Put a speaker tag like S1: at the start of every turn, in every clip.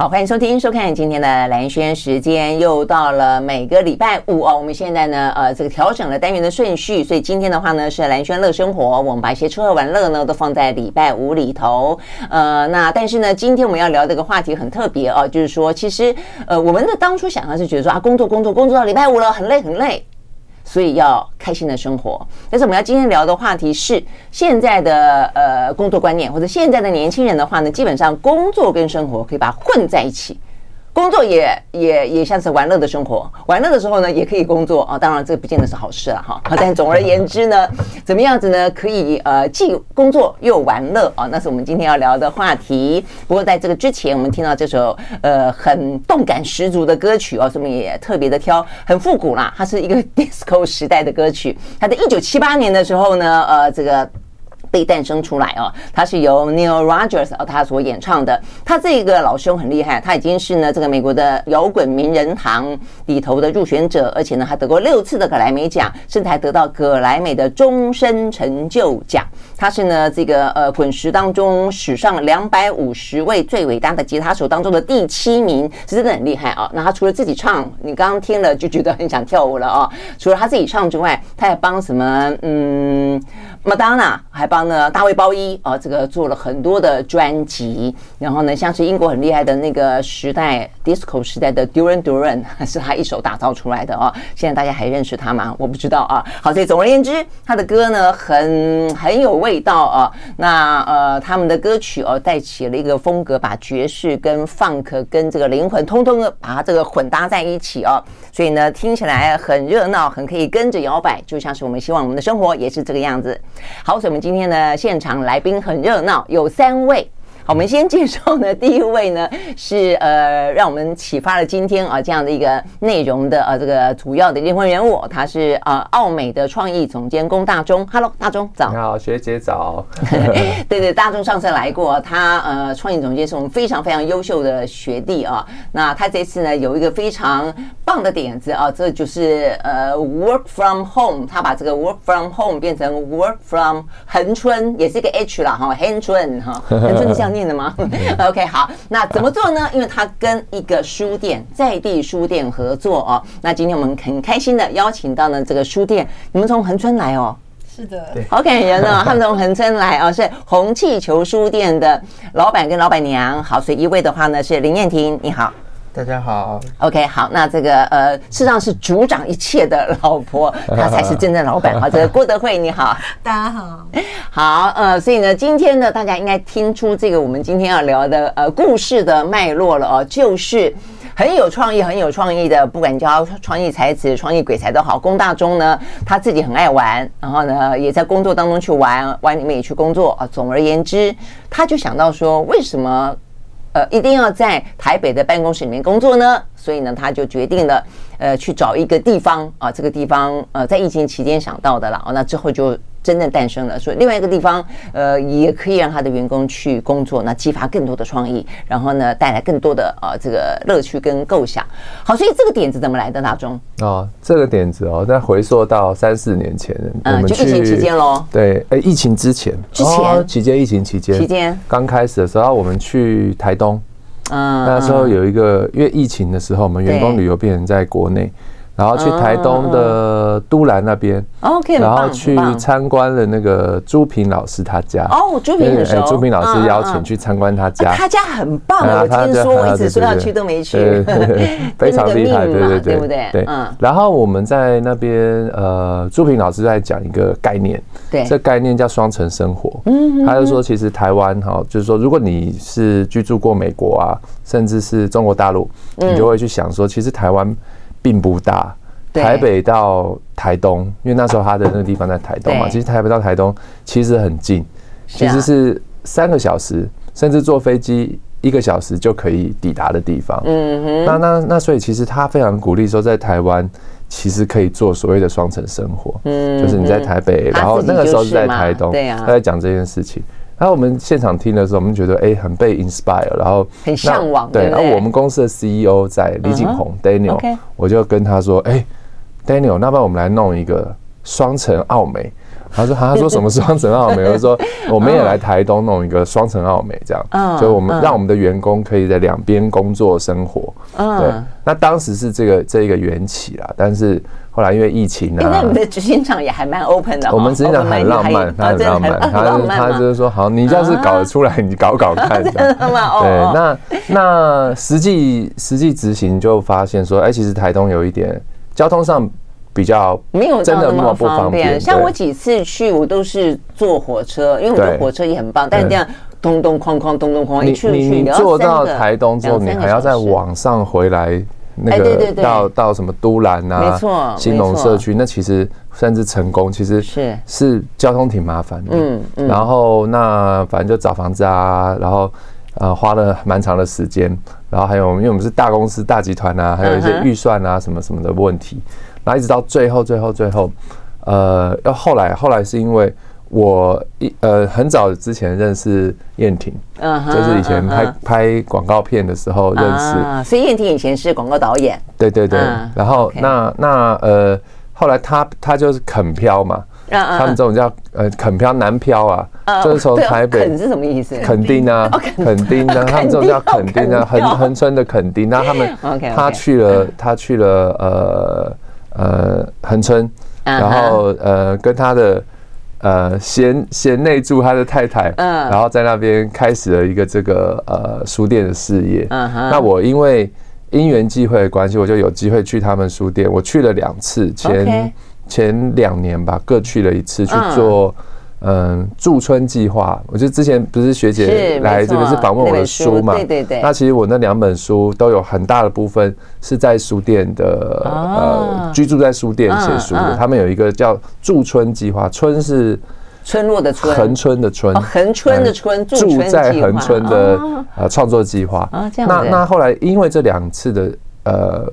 S1: 好，欢迎收听、收看今天的兰轩时间，又到了每个礼拜五哦。我们现在呢，呃，这个调整了单元的顺序，所以今天的话呢是兰轩乐生活，我们把一些吃喝玩乐呢都放在礼拜五里头。呃，那但是呢，今天我们要聊这个话题很特别哦，就是说，其实呃，我们的当初想象是觉得说啊，工作工作工作到礼拜五了，很累很累。所以要开心的生活，但是我们要今天聊的话题是现在的呃工作观念，或者现在的年轻人的话呢，基本上工作跟生活可以把它混在一起。工作也也也像是玩乐的生活，玩乐的时候呢，也可以工作啊。当然，这不见得是好事了哈。但总而言之呢，怎么样子呢？可以呃，既工作又玩乐啊，那是我们今天要聊的话题。不过在这个之前，我们听到这首呃很动感十足的歌曲哦，所以我们也特别的挑，很复古啦。它是一个 disco 时代的歌曲。它在一九七八年的时候呢，呃，这个。被诞生出来哦，它是由 Neil Rogers 哦他所演唱的。他这个老兄很厉害，他已经是呢这个美国的摇滚名人堂里头的入选者，而且呢他得过六次的格莱美奖，甚至还得到格莱美的终身成就奖。他是呢这个呃滚石当中史上两百五十位最伟大的吉他手当中的第七名，是真的很厉害啊。那他除了自己唱，你刚刚听了就觉得很想跳舞了啊。除了他自己唱之外，他还帮什么嗯？麦当娜还帮呢大卫鲍伊啊，这个做了很多的专辑。然后呢，像是英国很厉害的那个时代 disco 时代的 Duran Duran 是他一手打造出来的啊。现在大家还认识他吗？我不知道啊。好，所以总而言之，他的歌呢很很有味味道啊。那呃，他们的歌曲哦带起了一个风格，把爵士跟 funk 跟这个灵魂通通的把它这个混搭在一起哦。所以呢，听起来很热闹，很可以跟着摇摆，就像是我们希望我们的生活也是这个样子。好，所以我们今天呢现场来宾很热闹，有三位。好，我们先介绍呢，第一位呢 是呃，让我们启发了今天啊这样的一个内容的呃这个主要的灵魂人物，他是呃奥美的创意总监龚大中。Hello，大中早。
S2: 你好，学姐早。
S1: 对对，大中上次来过，他呃创意总监是我们非常非常优秀的学弟啊。那他这次呢有一个非常棒的点子啊，这就是呃 work from home，他把这个 work from home 变成 work from 恒春，也是一个 H 啦哈，恒春哈，恒春是这样念。的吗？OK，好，那怎么做呢？因为他跟一个书店在地书店合作哦。那今天我们很开心的邀请到了这个书店，你们从恒春来哦？
S3: 是的，
S1: 好感人哦。他们从恒春来哦，是红气球书店的老板跟老板娘。好，所以一位的话呢是林燕婷，你好。
S2: 大家好
S1: ，OK，好，那这个呃，事实上是主掌一切的老婆，她才是真正老板。好，这个郭德慧，你好，
S3: 大家好，
S1: 好，呃，所以呢，今天呢，大家应该听出这个我们今天要聊的呃故事的脉络了哦，就是很有创意、很有创意的，不管叫创意才子、创意鬼才都好。龚大中呢，他自己很爱玩，然后呢，也在工作当中去玩，玩里面也去工作啊。总而言之，他就想到说，为什么？呃，一定要在台北的办公室里面工作呢，所以呢，他就决定了，呃，去找一个地方啊，这个地方呃，在疫情期间想到的了，那之后就。真正诞生了，所以另外一个地方，呃，也可以让他的员工去工作，那激发更多的创意，然后呢，带来更多的呃这个乐趣跟构想。好，所以这个点子怎么来的？大中
S2: 哦，这个点子哦，再回溯到三四年前，
S1: 嗯，就疫情期间喽。
S2: 对，哎，疫情之前，
S1: 之前
S2: 期间，疫情期间，
S1: 期间
S2: 刚开始的时候，我们去台东，嗯，那时候有一个，因为疫情的时候，我们员工旅游变成在国内。然后去台东的都兰那边
S1: ，OK，
S2: 然后去参观了那个朱平老师他家。
S1: 哦，朱平很熟。
S2: 朱平老师邀请去参观他家，
S1: 他家很棒，我听说，我一直说要去都没去，
S2: 非常厉害，对对对，
S1: 对不对？
S2: 对。然后我们在那边，呃，朱平老师在讲一个概念，
S1: 对，
S2: 这概念叫双层生活。嗯，他就说，其实台湾哈，就是说，如果你是居住过美国啊，甚至是中国大陆，你就会去想说，其实台湾。并不大，台北到台东，因为那时候他的那个地方在台东嘛，其实台北到台东其实很近，其实是三个小时。甚至坐飞机一个小时就可以抵达的地方。嗯哼，那那那所以其实他非常鼓励说，在台湾其实可以做所谓的双城生活。嗯，就是你在台北，然后那个时候是在台东，
S1: 对啊，
S2: 他在讲这件事情。然后我们现场听的时候，我们觉得哎，很被 inspire，然后
S1: 很向往。
S2: 对，然后我们公司的 CEO 在李景宏 Daniel，我就跟他说，哎，Daniel，那不然我们来弄一个双城奥美。他说：“他说什么双城奥美？我说 我们也来台东弄一个双城奥美，这样，所以我们让我们的员工可以在两边工作生活。对，那当时是这个这一个缘起啦，但是后来因为疫情啊，
S1: 那我们的执行长也还蛮 open 的。
S2: 我们执行长很浪漫，他很浪漫，他他就是说，好，你要是搞得出来，你搞搞看。对，那那实际实际执行就发现说，哎，其实台东有一点交通上。”比较
S1: 没有真的那么不方便，像我几次去，我都是坐火车，因为我的火车也很棒。但是这样咚咚哐哐咚咚哐，一去去
S2: 你坐到台东之后，你还要再往上回来，那个到到什么都兰啊，没错，新农社区，那其实甚至成功，其实是是交通挺麻烦的。嗯嗯。然后那反正就找房子啊，然后呃花了蛮长的时间，然后还有因为我们是大公司大集团啊，还有一些预算啊什么什么的问题。然后一直到最后，最后，最后，呃，要后来，后来是因为我一呃很早之前认识燕婷，嗯，就是以前拍拍广告片的时候认识，啊，
S1: 所以燕婷以前是广告导演，
S2: 对对对，然后那那呃后来他他就是垦漂嘛，他们这种叫呃垦漂南漂啊，就是从台北。
S1: 垦是什么意思？
S2: 垦丁啊，垦丁。啊，他们这种叫垦丁。啊，恒恒村的垦丁，那他们 他去了他去了呃。呃，恒村，然后呃，跟他的呃贤贤内助他的太太，嗯，然后在那边开始了一个这个呃书店的事业。嗯哼，那我因为因缘际会的关系，我就有机会去他们书店。我去了两次，前前两年吧，各去了一次去做。嗯，驻村计划，我觉得之前不是学姐来这边是访问我的书嘛？对对对。那其实我那两本书都有很大的部分是在书店的，呃，居住在书店写书的。他们有一个叫驻村计划，村是
S1: 村落的村，
S2: 恒春的村，
S1: 恒春的村，
S2: 住在恒春的呃创作计划。那那后来因为这两次的呃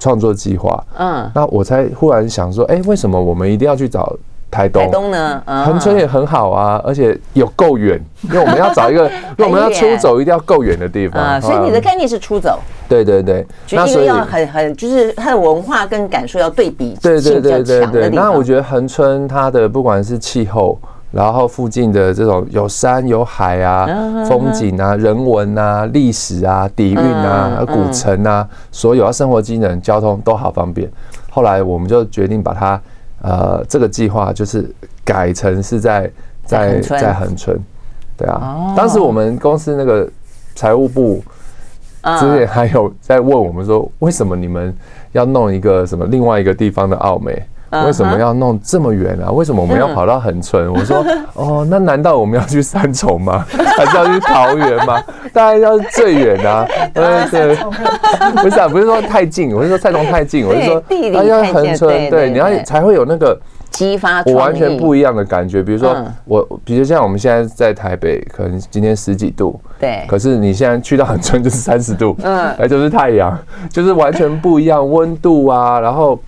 S2: 创作计划，嗯，那我才忽然想说，哎，为什么我们一定要去找？台东，台东呢？恒春也很好啊，而且有够远，因为我们要找一个，因为我们要出走，一定要够远的地方啊。
S1: 所以你的概念是出走，
S2: 对对对，
S1: 那所以要很很，就是它的文化跟感受要对比，
S2: 对对对对对。那我觉得恒春它的不管是气候，然后附近的这种有山有海啊，风景啊，人文啊，历史啊，底蕴啊，古城啊，所有啊生活机能、交通都好方便。后来我们就决定把它。呃，这个计划就是改成是在在在恒春，对啊。当时我们公司那个财务部之前还有在问我们说，为什么你们要弄一个什么另外一个地方的奥美？为什么要弄这么远啊？为什么我们要跑到恒春？我说 哦，那难道我们要去三重吗？还是要去桃园吗？当然要最远啊！对对，不是啊，不是说太近，我是说三重太近，我是说啊要恒春，对，你要才会有那个
S1: 激发，
S2: 我完全不一样的感觉。比如说我，比如像我们现在在台北，可能今天十几度，对，可是你现在去到恒春就是三十度，嗯，而就是太阳，就是完全不一样，温度啊，然后。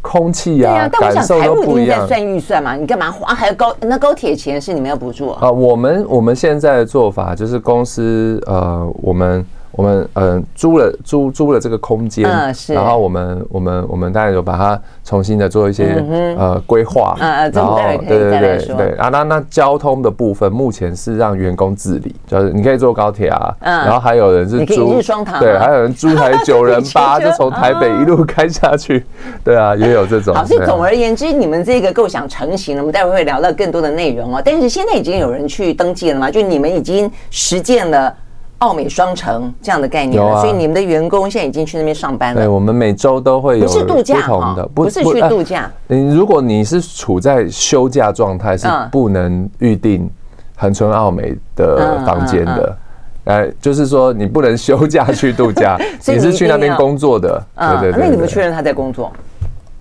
S2: 空气啊，啊，但我想财务已经在
S1: 算预算嘛，你干嘛花？还有高那高铁钱是你们要补助啊？
S2: 呃，我们我们现在的做法就是公司呃，我们。我们嗯租了租租了这个空间，然后我们我们我们当然有把它重新的做一些呃规划，然后对对对对啊，那那交通的部分目前是让员工自理，就是你可以坐高铁啊，然后还有人是租日双堂，对，还有人租台九人八 就从台北一路开下去，对啊，也有这种。
S1: 好，所以总而言之，你们这个构想成型了，我们待会会聊到更多的内容哦。但是现在已经有人去登记了吗？就你们已经实践了。奥美双城这样的概念，所以你们的员工现在已经去那边上班了。
S2: 对，我们每周都会有不同的，
S1: 不是去度假。
S2: 你如果你是处在休假状态，是不能预定恒春澳美的房间的。哎，就是说你不能休假去度假，你是去那边工作的。对对对。
S1: 那你们确认他在工作？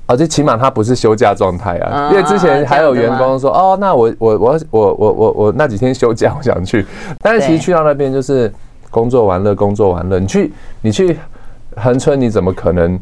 S2: 哦，就起码他不是休假状态啊，
S1: 啊
S2: 因为之前还有员工说，哦，那我我我我我我我那几天休假，我想去，但是其实去到那边就是工作完了，工作完了，你去你去恒春，你怎么可能？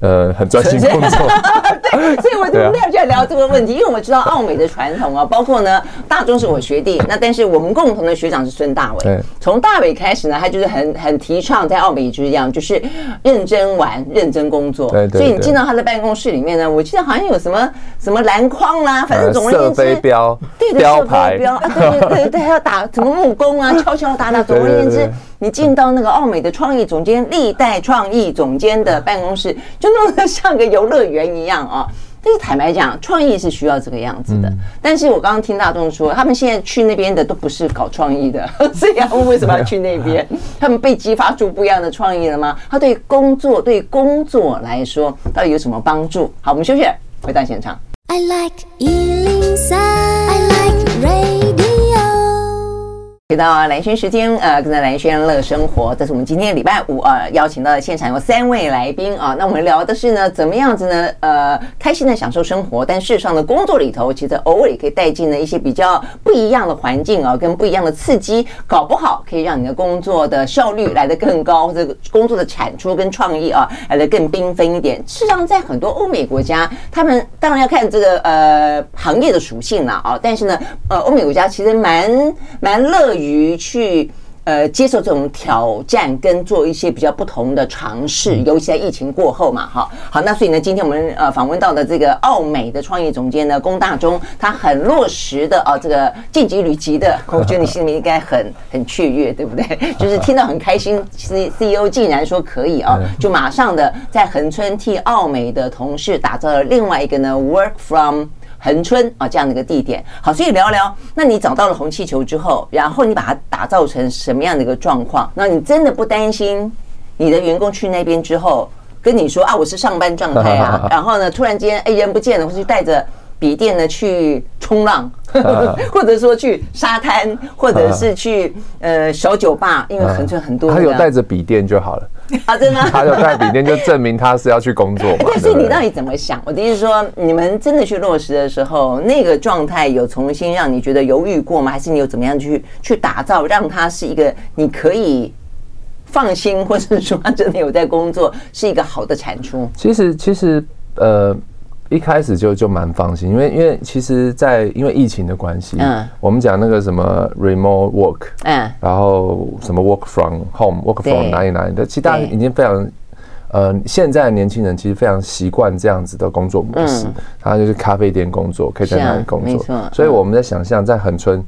S2: 呃，很专心工作。
S1: 对，所以我就没有就要聊这个问题，因为我们知道澳美的传统啊，包括呢，大中是我学弟，那但是我们共同的学长是孙大伟。从大伟开始呢，他就是很很提倡在澳美也就是这样，就是认真玩，认真工作。
S2: 对对。
S1: 所以你进到他的办公室里面呢，我记得好像有什么什么篮筐啦，反正总而言之，
S2: 射飞镖，
S1: 对对，射飞镖啊，对对对对，还要打什么木工啊，敲敲打打，总而言之。你进到那个奥美的创意总监、历代创意总监的办公室，就弄得像个游乐园一样啊！但是坦白讲，创意是需要这个样子的。但是我刚刚听大众说，他们现在去那边的都不是搞创意的，所以他们为什么要去那边？他们被激发出不一样的创意了吗？他对工作、对工作来说，到底有什么帮助？好，我们休息，回到现场。I like 103, I like radio 回到兰萱时间，呃，跟着兰萱乐生活，这是我们今天礼拜五呃邀请到的现场有三位来宾啊。那我们聊的是呢，怎么样子呢？呃，开心的享受生活，但事实上的工作里头，其实偶尔也可以带进了一些比较不一样的环境啊，跟不一样的刺激，搞不好可以让你的工作的效率来得更高，或者工作的产出跟创意啊来得更缤纷一点。事实上，在很多欧美国家，他们当然要看这个呃行业的属性了啊，但是呢，呃，欧美国家其实蛮蛮乐于去呃接受这种挑战，跟做一些比较不同的尝试，尤其在疫情过后嘛，哈，好，那所以呢，今天我们呃访问到的这个奥美的创意总监呢，龚大中，他很落实的啊，这个晋级履级的，我觉得你心里面应该很很雀跃，对不对？就是听到很开心，C C E O 竟然说可以啊，就马上的在恒春替奥美的同事打造了另外一个呢，Work from。恒春啊，这样的一个地点，好，所以聊聊。那你找到了红气球之后，然后你把它打造成什么样的一个状况？那你真的不担心你的员工去那边之后跟你说啊，我是上班状态啊，然后呢，突然间哎人不见了，或是带着笔电呢去冲浪，或者说去沙滩，或者是去呃小酒吧，因为恒春很多。
S2: 他有带着笔电就好了。
S1: 啊，真的，
S2: 他有带笔电，就证明他是要去工作嘛。
S1: 对，所以你到底怎么想？我的意思是说，你们真的去落实的时候，那个状态有重新让你觉得犹豫过吗？还是你有怎么样去去打造，让它是一个你可以放心，或者说他真的有在工作，是一个好的产出？
S2: 其实，其实，呃。一开始就就蛮放心，因为因为其实，在因为疫情的关系，嗯，我们讲那个什么 remote work，嗯，然后什么 work from home，work from 哪里哪里的，其实大家已经非常，呃，现在的年轻人其实非常习惯这样子的工作模式，他就是咖啡店工作，可以在那里工作，所以我们在想象在恒春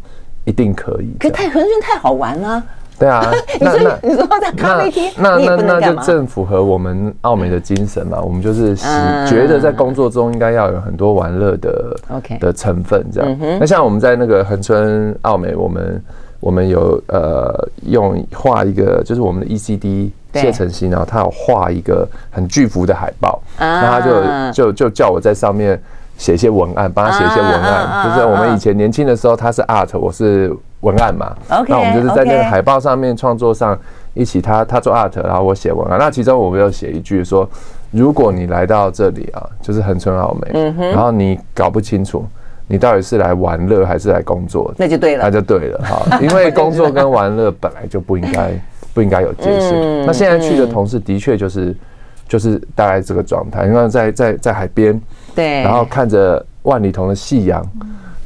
S2: 一定可以，
S1: 可太恒春太好玩了。
S2: 对啊，那那
S1: 你说在咖啡厅，
S2: 那那那就正符合我们奥美的精神嘛。我们就是觉得在工作中应该要有很多玩乐的
S1: OK
S2: 的成分，这样。那像我们在那个恒春奥美，我们我们有呃用画一个，就是我们的 ECD 谢承熙，然后他有画一个很巨幅的海报，那他就就就叫我在上面写一些文案，帮他写一些文案。就是我们以前年轻的时候，他是 Art，我是。文案嘛，okay, 那我们就是在那个海报上面创作上一起他，他他做 art，然后我写文案。那其中我们有写一句说，如果你来到这里啊，就是恒春好美，嗯哼，然后你搞不清楚你到底是来玩乐还是来工作，
S1: 那就对了，
S2: 那就对了哈，因为工作跟玩乐本来就不应该不应该有界限。那现在去的同事的确就是就是大概这个状态，因为在在在海边，
S1: 对，
S2: 然后看着万里桐的夕阳。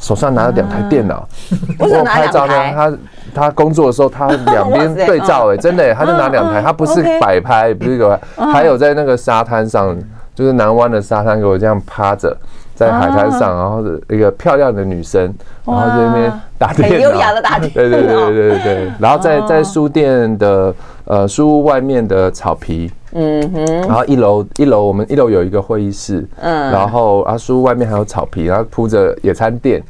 S2: 手上拿了两台电脑，
S1: 我拍照呢。
S2: 他他工作的时候，他两边 对照，哎，真的，他就拿两台，他不是摆拍，不是个，还有在那个沙滩上，就是南湾的沙滩，给我这样趴着在海滩上，然后一个漂亮的女生，然后在那边打电脑，很
S1: 优雅的打电脑，
S2: 对对对对对对，然后在在书店的呃书屋外面的草皮。嗯哼，然后一楼一楼我们一楼有一个会议室，嗯，然后阿叔外面还有草皮，然后铺着野餐垫，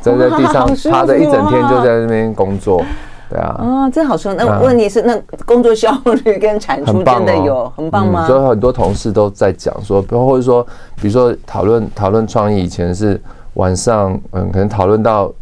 S2: 在在地上趴着一整天就在那边工作，对啊，
S1: 哦，真好说。那问题是，那工作效率跟产出真的有很棒吗？
S2: 所以很多同事都在讲说，或者说，比如说讨论讨论创意，以前是晚上，嗯，可能讨论到。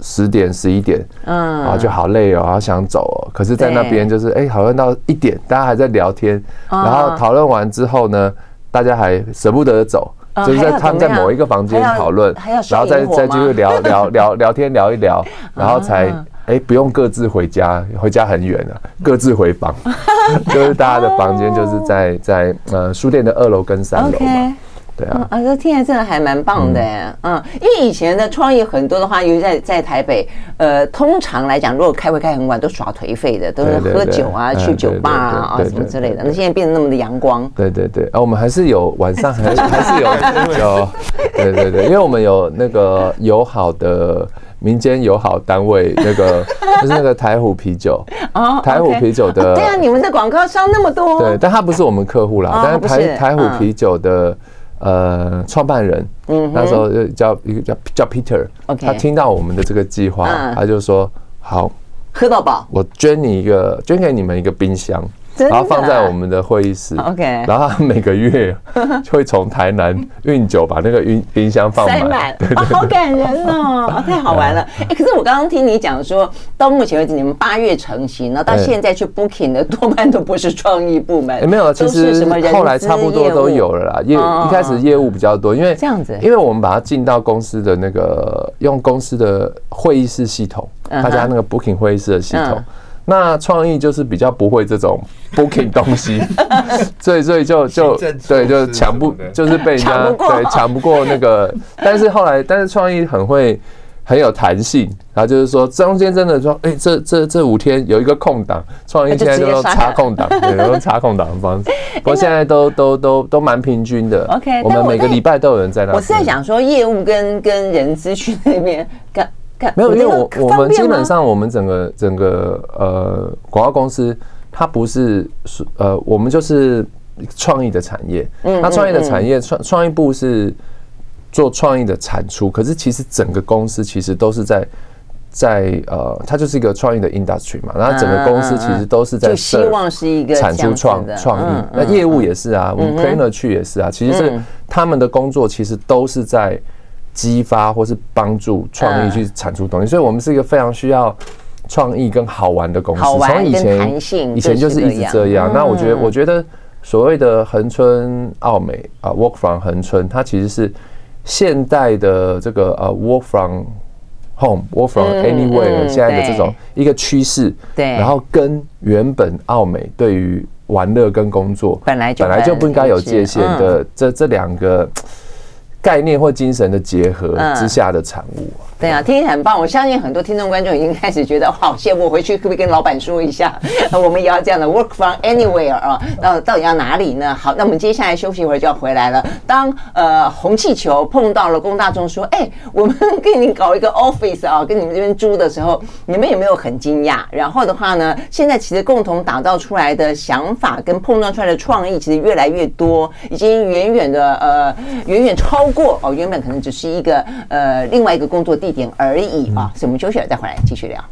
S2: 十点十一点，嗯，啊，就好累哦，好想走哦。可是，在那边就是，哎，好像到一点，大家还在聊天，然后讨论完之后呢，大家还舍不得走。就是在他们在某一个房间讨论，然后再再继续聊聊聊聊天聊一聊，然后才哎不用各自回家，回家很远了，各自回房，就是大家的房间就是在在呃书店的二楼跟三楼嘛。对啊，
S1: 啊，这听起来真的还蛮棒的，嗯，因为以前的创意很多的话，尤其在在台北，呃，通常来讲，如果开会开很晚，都耍颓废的，都是喝酒啊，去酒吧啊啊什么之类的。那现在变得那么的阳光，
S2: 对对对，啊，我们还是有晚上还还是有。有，对对对，因为我们有那个友好的民间友好单位，那个 就是那个台虎啤酒哦，台虎啤酒的，
S1: 对啊，你们的广告商那么多，
S2: 对，但他不是我们客户啦，但是台台虎啤酒的。呃，创办人，嗯，那时候就叫一个叫叫 Peter，OK，他听到我们的这个计划，他就说好，
S1: 喝到饱，
S2: 我捐你一个，捐给你们一个冰箱。然后放在我们的会议室，OK。然后他每个月就会从台南运酒，把那个运冰箱放满，
S1: 好感人哦，太好玩了。哎，可是我刚刚听你讲说，到目前为止你们八月成型，然后到现在去 booking 的多半都不是创意部门，
S2: 没有，其实后来差不多都有了啦。业一开始业务比较多，因为
S1: 这样子，
S2: 因为我们把它进到公司的那个用公司的会议室系统，大家那个 booking 会议室的系统。那创意就是比较不会这种 booking 东西，所以所以就就对，就抢不就是被人家对抢不过那个，但是后来但是创意很会很有弹性，然后就是说中间真的说，哎，这这这五天有一个空档，创意现在就用插空档，对，用插空档的方式，不过现在都都都都蛮平均的。OK，我们每个礼拜都有人在那。
S1: 我是在想说业务跟跟人资去那边干。
S2: 没有，因为我我们基本上我们整个整个呃广告公司，它不是呃我们就是创意的产业。嗯，那创意的产业创创意部是做创意的产出，可是其实整个公司其实都是在在呃，它就是一个创意的 industry 嘛。然后整个公司其实都是在
S1: 希望是一个
S2: 产出创创意，那业务也是啊，我们 planner 去也是啊。其实是他们的工作其实都是在。激发或是帮助创意去产出东西，所以我们是一个非常需要创意跟好玩的公司。从以前以前就是一直这样。那我觉得，我觉得所谓的恒春奥美啊，Work from 恒春，它其实是现代的这个呃 Work from Home，Work from Anywhere 现在的这种一个趋势。对。然后跟原本奥美对于玩乐跟工作本来本来就不应该有界限的这这两个。概念或精神的结合之下的产物。
S1: 对啊，听起来很棒。我相信很多听众观众已经开始觉得好羡慕，回去 可不可以跟老板说一下，我们也要这样的 work from anywhere 啊？那到底要哪里呢？好，那我们接下来休息一会儿就要回来了。当呃红气球碰到了龚大众说：“哎，我们给你搞一个 office 啊，跟你们这边租的时候，你们有没有很惊讶？然后的话呢，现在其实共同打造出来的想法跟碰撞出来的创意，其实越来越多，已经远远的呃远远超过哦，原本可能只是一个呃另外一个工作地。”点而已啊，所以我们休息了再回来继续聊。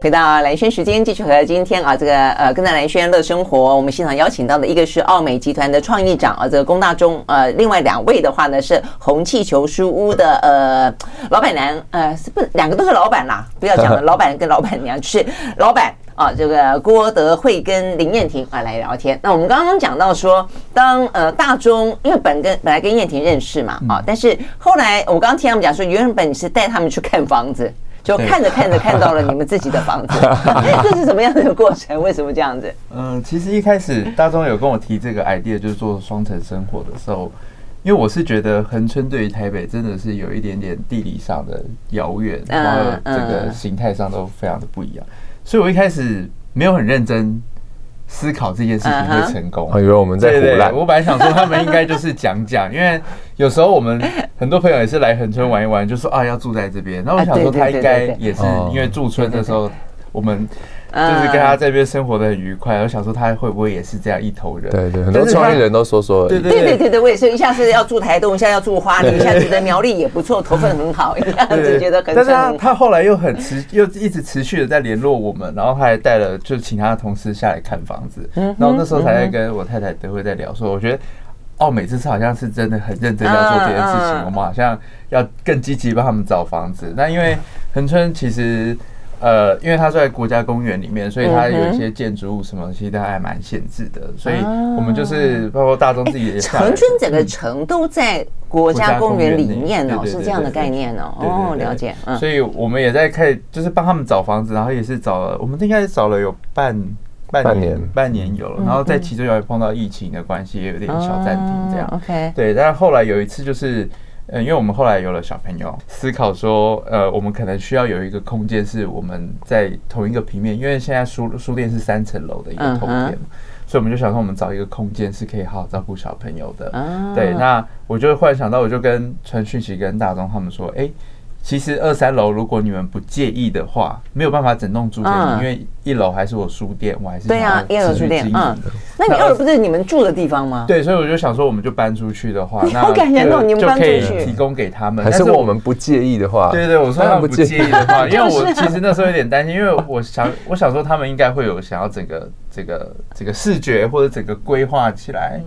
S1: 回到兰萱时间，继续和今天啊这个呃跟着兰萱乐生活，我们现场邀请到的一个是奥美集团的创意长啊，这个龚大中，呃，另外两位的话呢是红气球书屋的呃老板娘，呃是不两个都是老板啦？不要讲了，老板跟老板娘是老板。啊，这个郭德慧跟林燕婷啊来聊天。那我们刚刚讲到说，当呃大中因为本跟本来跟燕婷认识嘛，啊，但是后来我刚刚听他们讲说，原本你是带他们去看房子，就看着看着看到了你们自己的房子 这是什么样的过程？为什么这样子？
S3: 嗯，其实一开始大中有跟我提这个 idea，就是做双层生活的时候，因为我是觉得恒春对于台北真的是有一点点地理上的遥远，然后这个形态上都非常的不一样。所以，我一开始没有很认真思考这件事情会成功。
S2: 我以为我们在胡乱。
S3: 我本来想说，他们应该就是讲讲，因为有时候我们很多朋友也是来恒春玩一玩，就说啊要住在这边。然后我想说，他应该也是因为驻村的时候，我们。就是跟他在这边生活的很愉快，我想说他会不会也是这样一头人？
S2: 对对，很多创意人都说说。
S1: 对对对对对，我也是一下是要住台东，一下要住花莲，一下觉得 苗栗也不错，头份很好，一下子觉得很。
S3: 但是他他后来又很持，又一直持续的在联络我们，然后他还带了就请他的同事下来看房子，然后那时候才在跟我太太德惠在聊，说我觉得哦，每次是好像是真的很认真要做这件事情，我们好像要更积极帮他们找房子。那因为恒春其实。呃，因为它在国家公园里面，所以它有一些建筑物什么，其实它还蛮限制的。所以我们就是包括大众自己也。
S1: 恒春整个城都在国家公园里面哦，是这样的概念哦。哦，了解。
S3: 所以我们也在看，就是帮他们找房子，然后也是找了，我们应该找了有半。半年，半年有了，然后在其中也碰到疫情的关系，也有点小暂停这样。
S1: OK，
S3: 对，但后来有一次就是，嗯，因为我们后来有了小朋友，思考说，呃，我们可能需要有一个空间是我们在同一个平面，因为现在书书店是三层楼的一个空间，所以我们就想说，我们找一个空间是可以好好照顾小朋友的。对，那我就幻想到，我就跟传讯息跟大东他们说，哎。其实二三楼，如果你们不介意的话，没有办法整栋租给你，因为一楼还是我书店，我还是
S1: 对啊，一楼书店。嗯，那你二楼不是你们住的地方吗？
S3: 对，所以我就想说，我们就搬出去的话，那
S1: 好感人哦，你们搬出去
S3: 提供给他们。
S2: 还是我们不介意的话，
S3: 对对，我说他们不介意的话，因为我其实那时候有点担心，因为我想，我想说他们应该会有想要整个。这个这个视觉或者整个规划起来，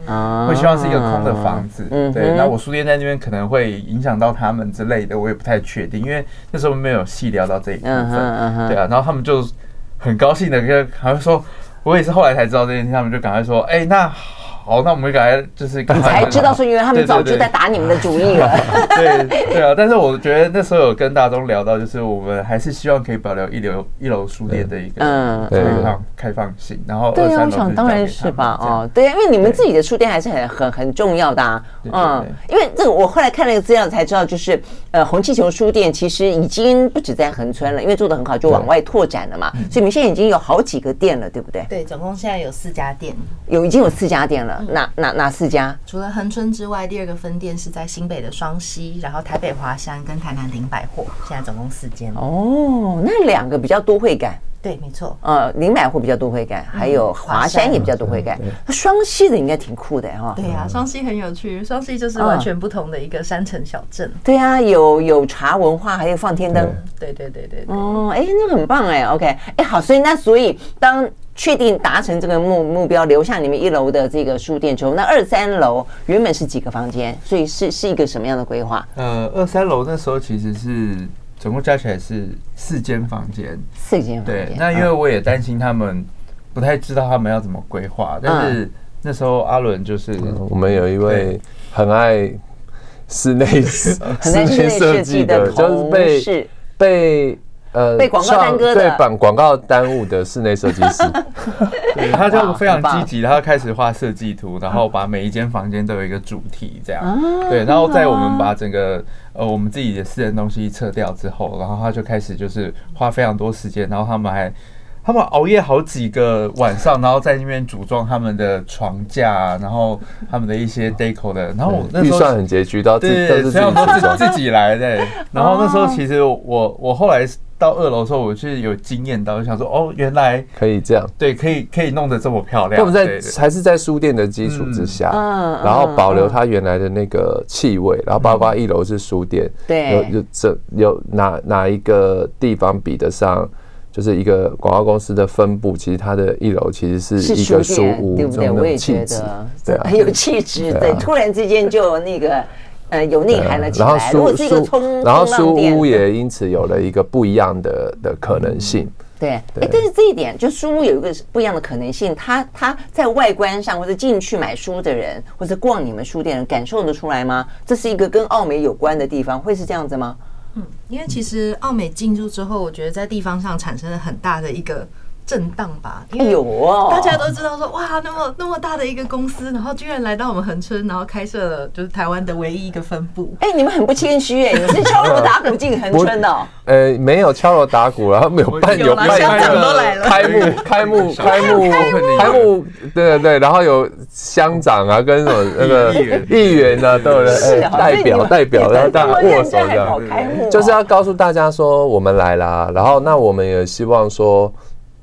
S3: 会希望是一个空的房子。对，那我书店在那边可能会影响到他们之类的，我也不太确定，因为那时候没有细聊到这一部分。对啊，然后他们就很高兴的跟好像说，我也是后来才知道这件事，他们就赶快说，哎，那。好，那我们赶快就是刚
S1: 才知道说，因为他们早就在打你们的主意了。
S3: 对对啊，但是我觉得那时候有跟大中聊到，就是我们还是希望可以保留一楼一楼书店的一个嗯开放开放性。然后
S1: 对啊，我想当然是吧，哦，对啊，因为你们自己的书店还是很很很重要的啊。嗯，因为这个我后来看了个资料才知道，就是呃红气球书店其实已经不止在恒村了，因为做的很好，就往外拓展了嘛。所以你们现在已经有好几个店了，对不对？
S4: 对，总共现在有四家店，
S1: 有已经有四家店了。哪哪哪四家？
S4: 除了恒春之外，第二个分店是在新北的双溪，然后台北华山跟台南林百货，现在总共四间。
S1: 哦，那两个比较都会感。
S4: 对，没错。
S1: 呃，林百货比较都会感，还有华山也比较都会感。那双溪的应该挺酷的哈。
S4: 对呀，双溪很有趣，双溪就是完全不同的一个山城小镇。
S1: 对啊，有有茶文化，还有放天灯。
S4: 对对对对。
S1: 哦，哎，那很棒哎。OK，哎，好，所以那所以当。确定达成这个目目标，留下你们一楼的这个书店之后，那二三楼原本是几个房间？所以是是一个什么样的规划？
S3: 呃，二三楼那时候其实是总共加起来是四间房间，
S1: 四间房间。
S3: 对，那因为我也担心他们不太知道他们要怎么规划，但是那时候阿伦就是、
S2: 嗯、我们有一位 很爱室内室内设计的，就是被被。
S1: 呃，被广告耽搁的，
S2: 对，把广告耽误的室内设计师，
S3: 对，他就非常积极，他开始画设计图，然后把每一间房间都有一个主题，这样，对，然后在我们把整个呃我们自己的私人东西撤掉之后，然后他就开始就是花非常多时间，然后他们还。他们熬夜好几个晚上，然后在那边组装他们的床架，然后他们的一些 deco 的。然后我那时候预
S2: 算很拮据，都
S3: 对，这样都是自己来的。然后那时候其实我我后来到二楼的时候，我是有惊艳到，就想说哦，原来
S2: 可以这样，
S3: 对，可以可以弄得这么漂亮。
S2: 我们在还是在书店的基础之下，嗯然后保留它原来的那个气味，然后包括一楼是书店，
S1: 对，
S2: 有有这有哪哪一个地方比得上？就是一个广告公司的分部，其实它的一楼其实是一个书屋，对不对？我也觉得，
S1: 对啊，很有气质。对，突然之间就那个呃有内涵了起来。
S2: 然后书书，然后书屋也因此有了一个不一样的的可能性。
S1: 对，哎，但是这一点，就书屋有一个不一样的可能性，它它在外观上，或者进去买书的人，或者逛你们书店的人，感受得出来吗？这是一个跟奥美有关的地方，会是这样子吗？
S4: 嗯，因为其实奥美进驻之后，我觉得在地方上产生了很大的一个。震荡吧，因为大家都知道说哇，那么那么大的一个公司，然后居然来到我们恒春，然后开设了就是台湾的唯一一个分部。
S1: 哎，你们很不谦虚哎，你是敲锣打鼓进恒春的？
S2: 呃，没有敲锣打鼓，然后没有办有办
S4: 乡长都来了，
S2: 开幕开幕 开幕开幕，对对对，然后有乡长啊，跟什么那个议员啊，都有人代表代表，然后大家握手这样，就是要告诉大家说我们来啦，然后那我们也希望说。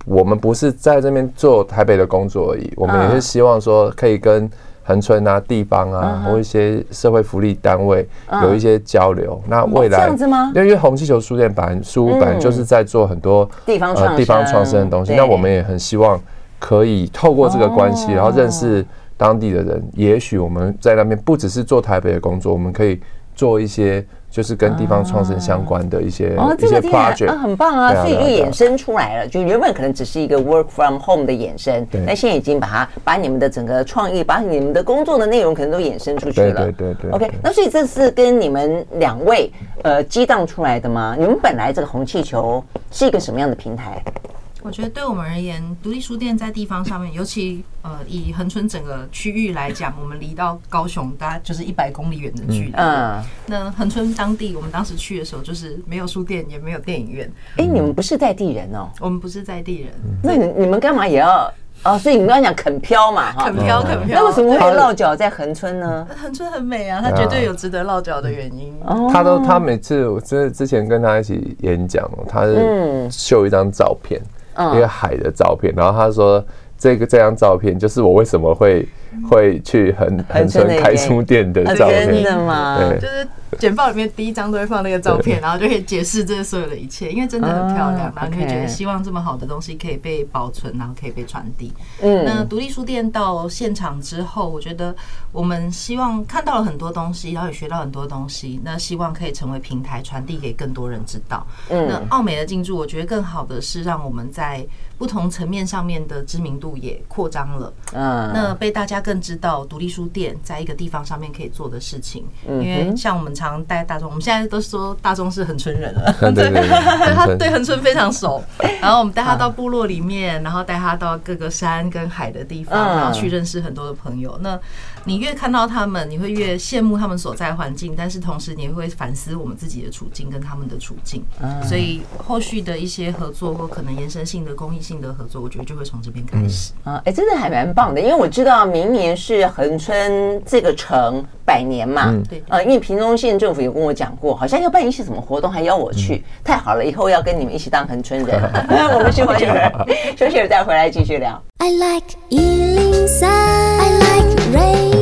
S2: 我们不是在这边做台北的工作而已，我们也是希望说可以跟恒春啊、地方啊，或一些社会福利单位有一些交流。那未来，因为红气球书店版书屋版就是在做很多
S1: 地方呃
S2: 地方创生的东西，那我们也很希望可以透过这个关系，然后认识当地的人。也许我们在那边不只是做台北的工作，我们可以做一些就是跟地方创生相关的一些、
S1: 哦、
S2: 一些 project，、
S1: 啊、很棒啊，所以就衍生出来了。就原本可能只是一个 work from home 的衍生，但现在已经把它把你们的整个创意，把你们的工作的内容可能都衍生出去了。
S2: 对对对对。
S1: OK，那所以这是跟你们两位呃激荡出来的吗？你们本来这个红气球是一个什么样的平台？
S4: 我觉得对我们而言，独立书店在地方上面，尤其呃以恒春整个区域来讲，我们离到高雄大概就是一百公里远的距离。嗯，那恒春当地，我们当时去的时候，就是没有书店，也没有电影院。
S1: 哎，你们不是在地人哦？
S4: 我们不是在地人。
S1: 那你你们干嘛也要？哦，所以你们刚刚讲肯漂嘛，哈，
S4: 垦漂肯漂。
S1: 那为什么会落脚在恒春呢？
S4: 恒春很美啊，它绝对有值得落脚的原因。
S2: 他都他每次我之之前跟他一起演讲，他是秀一张照片。一个海的照片，然后他说：“这个这张照片就是我为什么会会去横横村开书店的照片。”
S1: 真的吗？
S2: 对，
S4: 就是 简报里面第一张都会放那个照片，然后就可以解释这所有的一切，因为真的很漂亮，然后你会觉得希望这么好的东西可以被保存，然后可以被传递。嗯，那独立书店到现场之后，我觉得我们希望看到了很多东西，然后也学到很多东西，那希望可以成为平台，传递给更多人知道。嗯，那奥美的进驻，我觉得更好的是让我们在不同层面上面的知名度也扩张了。嗯，那被大家更知道独立书店在一个地方上面可以做的事情。因为像我们常带大众，我们现在都说大众是恒春人了，对对 对，他对恒春非常熟。然后我们带他到部落里面，然后带他到各个山跟海的地方，然后去认识很多的朋友。那你越看到他们，你会越羡慕他们所在环境，但是同时你也会反思我们自己的处境跟他们的处境。嗯所以后续的一些合作或可能延伸性的公益性的合作，我觉得就会从这边开始。
S1: 啊，哎，真的还蛮棒的，因为我知道明年是恒春这个城百年嘛。对。呃，因为屏东县政府有跟我讲过，好像要办一些什么活动，还邀我去。太好了，以后要跟你们一起当恒春人。我们休息一会儿，休息会儿再回来继续聊。I like 103, I like radio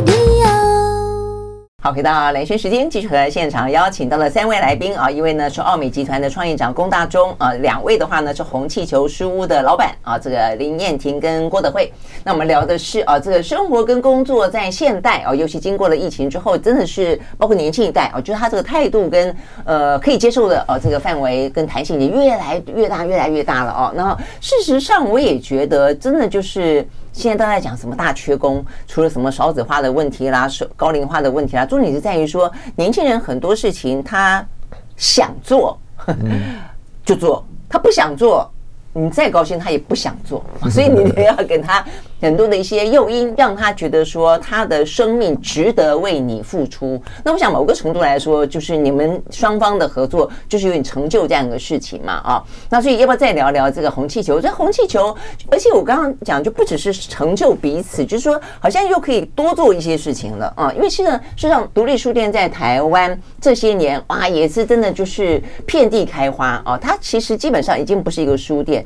S1: 好，回到兰萱时间，继续和现场邀请到了三位来宾啊，一位呢是奥美集团的创意长龚大中啊，两位的话呢是红气球书屋的老板啊，这个林燕婷跟郭德惠。那我们聊的是啊，这个生活跟工作在现代啊，尤其经过了疫情之后，真的是包括年轻一代啊，就是他这个态度跟呃可以接受的啊这个范围跟弹性也越来越大，越来越大了哦。那事实上，我也觉得真的就是。现在都在讲什么大缺工，除了什么少子化的问题啦、高龄化的问题啦，重点是在于说，年轻人很多事情他想做 就做，他不想做。你再高兴，他也不想做，所以你得要给他很多的一些诱因，让他觉得说他的生命值得为你付出。那我想某个程度来说，就是你们双方的合作，就是有点成就这样一个事情嘛啊。那所以要不要再聊聊这个红气球？这红气球，而且我刚刚讲，就不只是成就彼此，就是说好像又可以多做一些事情了啊。因为其实实际上，独立书店在台湾这些年哇，也是真的就是遍地开花啊。它其实基本上已经不是一个书店。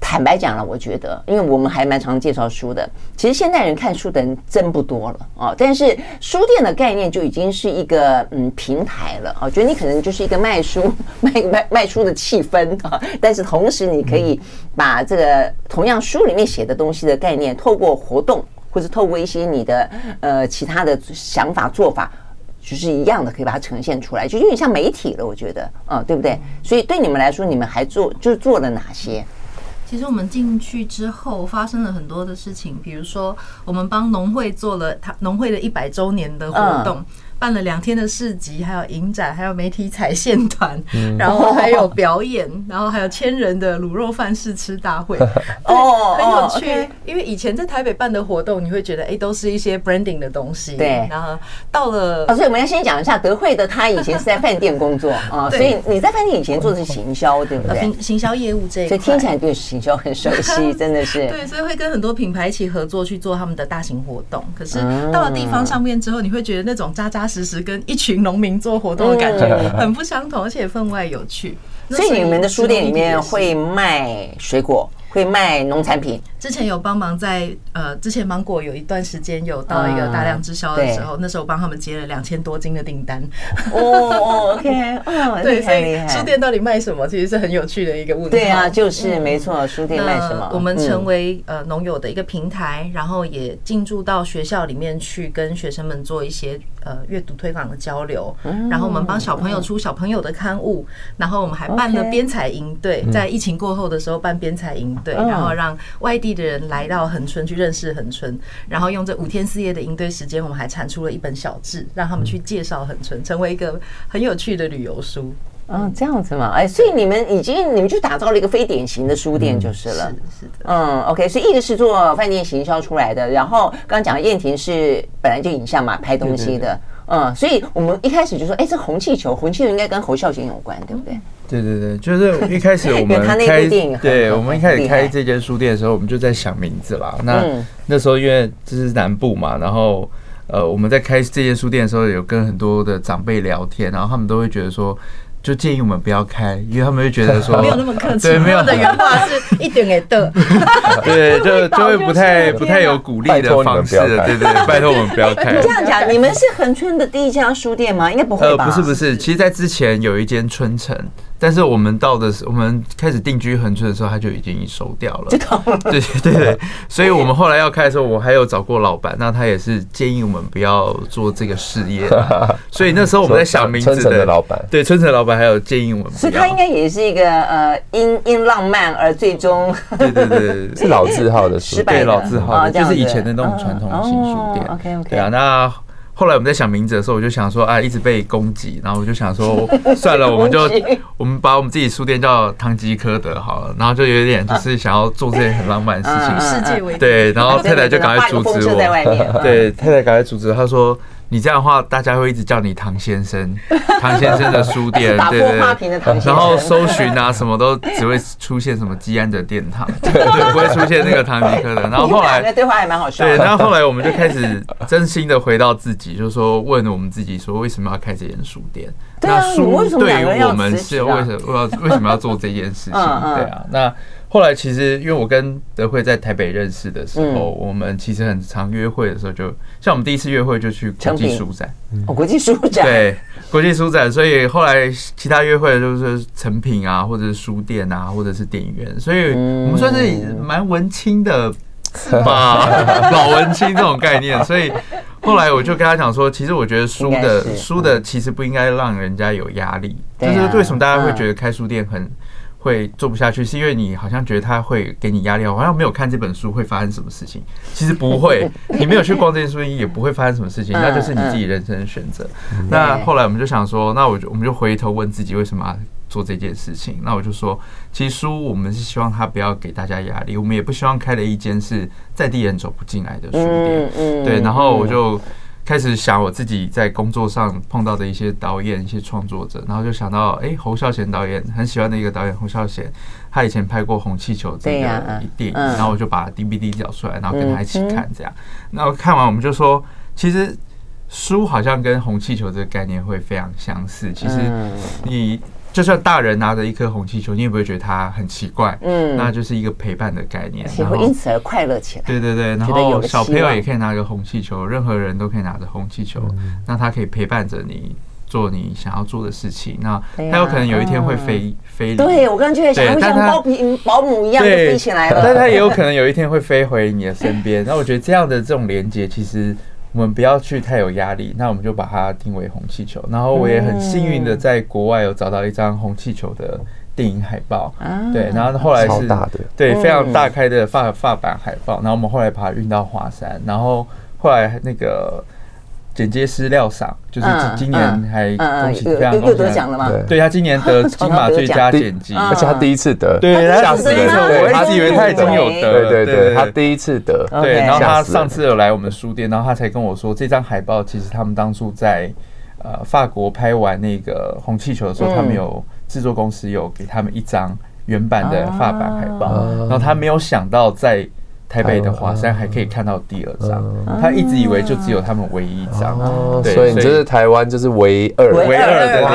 S1: 坦白讲了，我觉得，因为我们还蛮常介绍书的，其实现代人看书的人真不多了啊。但是书店的概念就已经是一个嗯平台了啊。觉得你可能就是一个卖书卖卖卖书的气氛啊，但是同时你可以把这个同样书里面写的东西的概念，透过活动或者透过一些你的呃其他的想法做法，就是一样的，可以把它呈现出来，就有点像媒体了。我觉得，嗯，对不对？所以对你们来说，你们还做就是做了哪些？
S4: 其实我们进去之后发生了很多的事情，比如说我们帮农会做了他农会的一百周年的活动。办了两天的市集，还有影展，还有媒体踩线团，然后还有表演，然后还有千人的卤肉饭试吃大会，哦，很有趣。因为以前在台北办的活动，你会觉得哎，都是一些 branding 的东西。对，然后到了，
S1: 所以我们要先讲一下德惠的，他以前是在饭店工作 啊，所以你在饭店以前做的是行销，对不对？
S4: 行行销业务这一块，
S1: 所以听起来对行销很熟悉，真的是。
S4: 对，所以会跟很多品牌一起合作去做他们的大型活动。可是到了地方上面之后，你会觉得那种扎扎实实跟一群农民做活动的感觉很不相同，而且分外有趣。
S1: 所以你们的书店里面会卖水果？会卖农产品。
S4: 之前有帮忙在呃，之前芒果有一段时间有到一个大量滞销的时候，那时候帮他们接了两千多斤的订单。
S1: 哦哦，OK，哦，
S4: 对，所以书店到底卖什么，其实是很有趣的一个问题。
S1: 对啊，就是没错，书店卖什么？
S4: 我们成为呃农友的一个平台，然后也进驻到学校里面去跟学生们做一些呃阅读推广的交流，然后我们帮小朋友出小朋友的刊物，然后我们还办了编采营队，在疫情过后的时候办编采营队，然后让外地的人来到恒春去认识恒春，然后用这五天四夜的营队时间，我们还产出了一本小志，让他们去介绍恒春，成为一个很有趣的旅游书。
S1: 嗯，这样子嘛，哎，所以你们已经你们就打造了一个非典型的书店就是了。
S4: 是的，
S1: 嗯，OK，所以一个是做饭店行销出来的，然后刚刚讲的燕婷是本来就影像嘛，拍东西的。嗯，所以我们一开始就说，哎，这红气球，红气球应该跟侯孝贤有关，对不对？
S3: 对对对，就是一开始我们 开，对，我们一开始开这间书店的时候，我们就在想名字啦。那那时候因为这是南部嘛，然后呃，我们在开这间书店的时候，有跟很多的长辈聊天，然后他们都会觉得说。就建议我们不要开，因为他们会觉得说
S4: 没有那么客气。对，没有的原话是一点给的。
S3: 对，就就会不太不太有鼓励的方式。对对对，拜托我们不要开。
S1: 这样讲，你们是恒春的第一家书店吗？应该不会吧？
S3: 呃，不是不是，其实在之前有一间春城。但是我们到的时候，我们开始定居恒春的时候，他就已经收掉了。对对对，所以我们后来要开的时候，我还有找过老板，那他也是建议我们不要做这个事业。所以那时候我们在想名字的。春城的老板，对，春城老板还有建议我们。
S1: 所以他应该也是一个呃，因因浪漫而最终。
S3: 对对对，
S2: 是老字号的书
S3: 店，老字号的，就是以前的那种传统的新书店。
S1: OK OK。
S3: 对啊，那。后来我们在想名字的时候，我就想说啊，一直被攻击，然后我就想说，算了，我们就我们把我们自己书店叫唐吉诃德好了，然后就有点就是想要做这些很浪漫的事情，
S4: 世界为
S3: 对，然后太太就赶快阻止我，对，太太赶快阻止，她说。你这样的话，大家会一直叫你唐先生，唐先生的书店，对对对，然后搜寻啊，什么都只会出现什么基安的殿堂，对 对，不会出现那个唐吉诃德。然后后来
S1: 对话还蛮好笑。
S3: 对，然后后来我们就开始真心的回到自己，就是说问我们自己说，为什么要开这间书店？那书对于我们是为什么要为什么要做这件事情？对啊，那。后来其实，因为我跟德惠在台北认识的时候，我们其实很常约会的时候，就像我们第一次约会就去国际书展。
S1: 哦，国际书展。
S3: 对，国际书展。所以后来其他约会的就是成品啊，或者是书店啊，或者是电影院。所以我们算是蛮文青的吧，老文青这种概念。所以后来我就跟他讲说，其实我觉得书的书的其实不应该让人家有压力。就是为什么大家会觉得开书店很。会做不下去，是因为你好像觉得他会给你压力，好像没有看这本书会发生什么事情。其实不会，你没有去逛这件书店也不会发生什么事情，那就是你自己人生的选择。那后来我们就想说，那我就我们就回头问自己，为什么要做这件事情？那我就说，其实书我们是希望它不要给大家压力，我们也不希望开了一间是在地人走不进来的书店。对，然后我就。开始想我自己在工作上碰到的一些导演、一些创作者，然后就想到，哎，侯孝贤导演很喜欢的一个导演侯孝贤，他以前拍过《红气球》这个电影，然后我就把 DVD 找出来，然后跟他一起看，这样。然后看完我们就说，其实书好像跟红气球这个概念会非常相似。其实你。就算大人拿着一颗红气球，你也不会觉得它很奇怪。嗯，那就是一个陪伴的概念，
S1: 也会因此而快乐起来。
S3: 对对对，然后小朋友也可以拿个红气球，任何人都可以拿着红气球，那他可以陪伴着你做你想要做的事情。那他有可能有一天会飞飞。对，
S1: 我刚刚就在想，像包皮保姆一样就飞起来了。
S3: 但他也有可能有一天会飞回你的身边。那我觉得这样的这种连接，其实。我们不要去太有压力，那我们就把它定为红气球。然后我也很幸运的在国外有找到一张红气球的电影海报，对，然后后来是对非常大开的发发版海报。然后我们后来把它运到华山，然后后来那个。剪接师廖桑，就是今年还恭喜非常恭喜，
S1: 得奖了吗？
S3: 对，他今年得金马最佳剪辑，
S2: 而且他第一次得，
S3: 对，吓死人！我一直以为他已经有得，
S2: 对。对对，他第一次得，
S3: 对。然后他上次有来我们书店，然后他才跟我说，这张海报其实他们当初在呃法国拍完那个红气球的时候，他们有制作公司有给他们一张原版的法版海报，然后他没有想到在。台北的华山还可以看到第二张，他一直以为就只有他们唯一一张，
S2: 对，所以你这是台湾就是唯二，
S3: 唯二对，对对。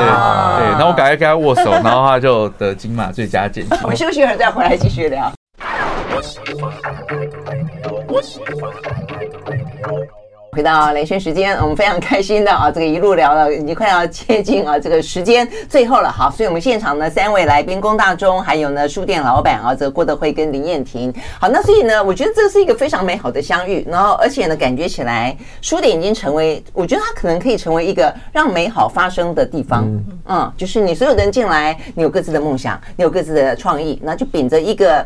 S3: 然后我赶快跟他握手，然后他就得金马最佳剪辑。
S1: 我们休息一会儿再回来继续聊。回到雷轩时间，我们非常开心的啊，这个一路聊了，已经快要接近啊这个时间最后了，好，所以我们现场呢三位来宾，龚大中，还有呢书店老板啊，这个郭德辉跟林燕婷，好，那所以呢，我觉得这是一个非常美好的相遇，然后而且呢，感觉起来书店已经成为，我觉得它可能可以成为一个让美好发生的地方，嗯，就是你所有的人进来，你有各自的梦想，你有各自的创意，那就秉着一个。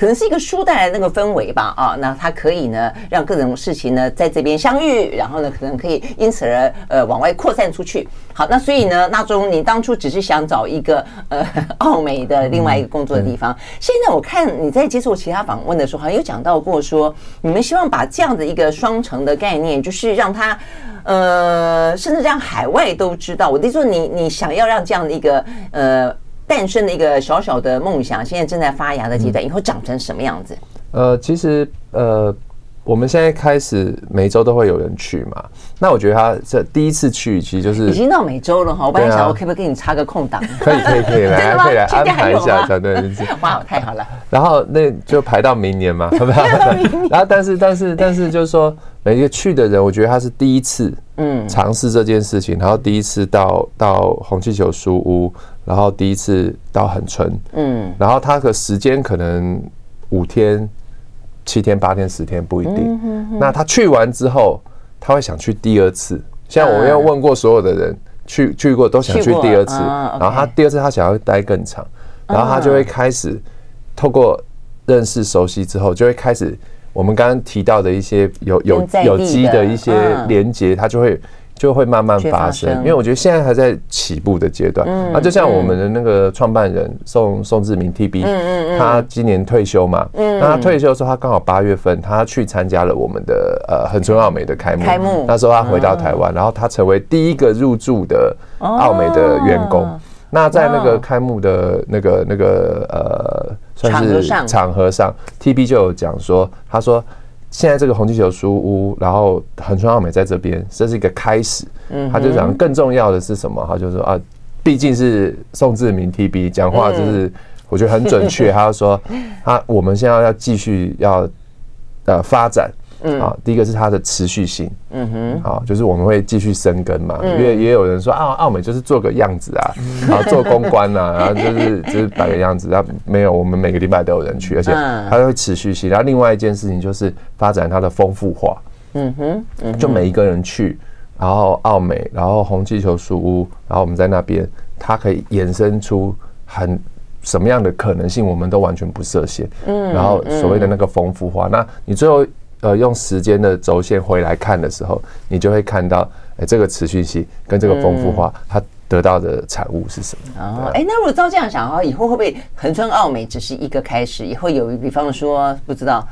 S1: 可能是一个书带来的那个氛围吧，啊，那它可以呢让各种事情呢在这边相遇，然后呢可能可以因此而呃往外扩散出去。好，那所以呢，那中你当初只是想找一个呃奥美的另外一个工作的地方，现在我看你在接受其他访问的时候，好像有讲到过说你们希望把这样的一个双城的概念，就是让它呃甚至让海外都知道。我的意思说，你你想要让这样的一个呃。诞生的一个小小的梦想，现在正在发芽的阶段，以后长成什么样子？
S2: 呃，其实呃，我们现在开始每周都会有人去嘛。那我觉得他这第一次去，其实就是
S1: 已经到每周了哈。我本来想，我可不可以给你插个空档？
S2: 可以，可以，可以来，可以来安排一下，对对。
S1: 哇，太好了。
S2: 然后那就排到明年嘛，好不好？然后但是但是但是就是说，每一个去的人，我觉得他是第一次嗯尝试这件事情，然后第一次到到红气球书屋。然后第一次到很春，嗯，然后他的时间可能五天、七天、八天、十天不一定。那他去完之后，他会想去第二次。像我要问过所有的人，去去过都想去第二次。然后他第二次他想要待更长，然后他就会开始透过认识、熟悉之后，就会开始我们刚刚提到的一些有有有机的一些连接，他就会。就会慢慢发生，因为我觉得现在还在起步的阶段。嗯，啊，就像我们的那个创办人宋宋志明 TB，嗯嗯，他今年退休嘛，嗯，那他退休的时候，他刚好八月份他去参加了我们的呃很春奥美的开幕，开幕，那时候他回到台湾，然后他成为第一个入驻的奥美的员工。那在那个开幕的那个那个呃，算是场合上，TB 就有讲说，他说。现在这个红气球书屋，然后横川奥美在这边，这是一个开始。嗯，他就讲更重要的是什么？他就说啊，毕竟是宋志明 TB 讲话，就是我觉得很准确。他就说，啊我们现在要继续要呃发展。嗯，啊，第一个是它的持续性，嗯哼，啊，就是我们会继续生根嘛，因为也有人说啊，澳美就是做个样子啊，然后做公关啊，然后就是就是摆个样子，然后没有，我们每个礼拜都有人去，而且它会持续性。然后另外一件事情就是发展它的丰富化，嗯哼，就每一个人去，然后澳美，然后红气球书屋，然后我们在那边，它可以衍生出很什么样的可能性，我们都完全不设限，嗯，然后所谓的那个丰富化，那你最后。呃，用时间的轴线回来看的时候，你就会看到，哎，这个持续性跟这个丰富化，它得到的产物是什么？哦，
S1: 哎，那如果照这样想的话，以后会不会恒春奥美只是一个开始？以后有，比方说，不知道，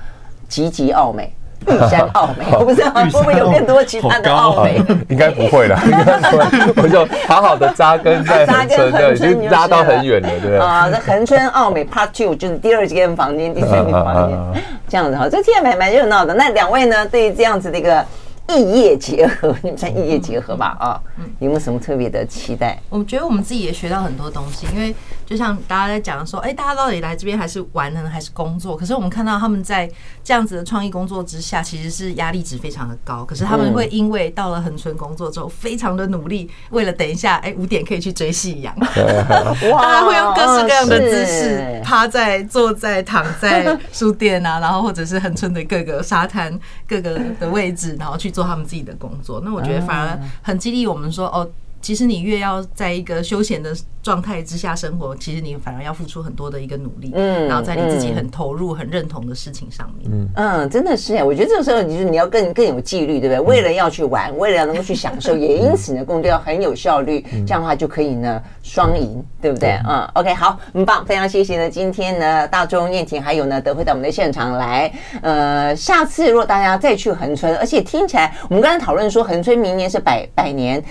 S1: 吉吉奥美。玉山奥美，我不知道会不会有更多其他的奥美，
S2: 应该不会啦，应该不会，我就好好的扎根在恒春，对，已经扎到很远了，对不对？
S1: 啊，在恒春奥美 Part Two 就是第二间房间、第三间房间，这样子哈，这听起来蛮蛮热闹的。那两位呢，对于这样子的一个。异业结合，你们算异业结合吧？啊，有没有什么特别的期待？
S4: 我觉得我们自己也学到很多东西，因为就像大家在讲说，哎，大家到底来这边还是玩呢，还是工作？可是我们看到他们在这样子的创意工作之下，其实是压力值非常的高。可是他们会因为到了恒春工作之后，非常的努力，为了等一下，哎，五点可以去追夕阳，大家会用各式各样的姿势，趴在、坐在、躺在书店啊，然后或者是恒春的各个沙滩各个的位置，然后去。做他们自己的工作，那我觉得反而很激励我们说哦。其实你越要在一个休闲的状态之下生活，其实你反而要付出很多的一个努力，嗯，然后在你自己很投入、很认同的事情上面，嗯
S1: 嗯，真的是哎，我觉得这个时候就是你要更更有纪律，对不对？为了要去玩，为了能够去享受，也因此呢，工作要很有效率，这样的话就可以呢双赢，对不对？嗯，OK，好，很棒，非常谢谢呢，今天呢，大中、燕婷还有呢德辉到我们的现场来，呃，下次如果大家再去恒春，而且听起来我们刚才讨论说恒春明年是百百年。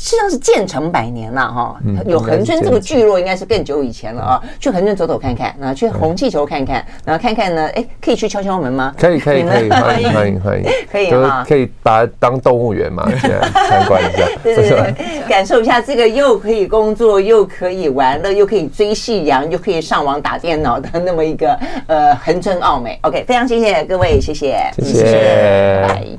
S1: 实际上是建成百年了哈，有恒春这个聚落应该是更久以前了啊。去恒春走走看看，然后去红气球看看，然后看看呢，哎，可以去敲敲门吗？
S2: 可以可以可以，欢迎欢迎欢迎，
S1: 可以哈，
S2: 可以把它当动物园嘛，参观一下，
S1: 对对对，感受一下这个又可以工作又可以玩乐又可以追夕阳又可以上网打电脑的那么一个呃恒春奥美。OK，非常谢谢各位，谢谢，
S2: 谢谢，拜。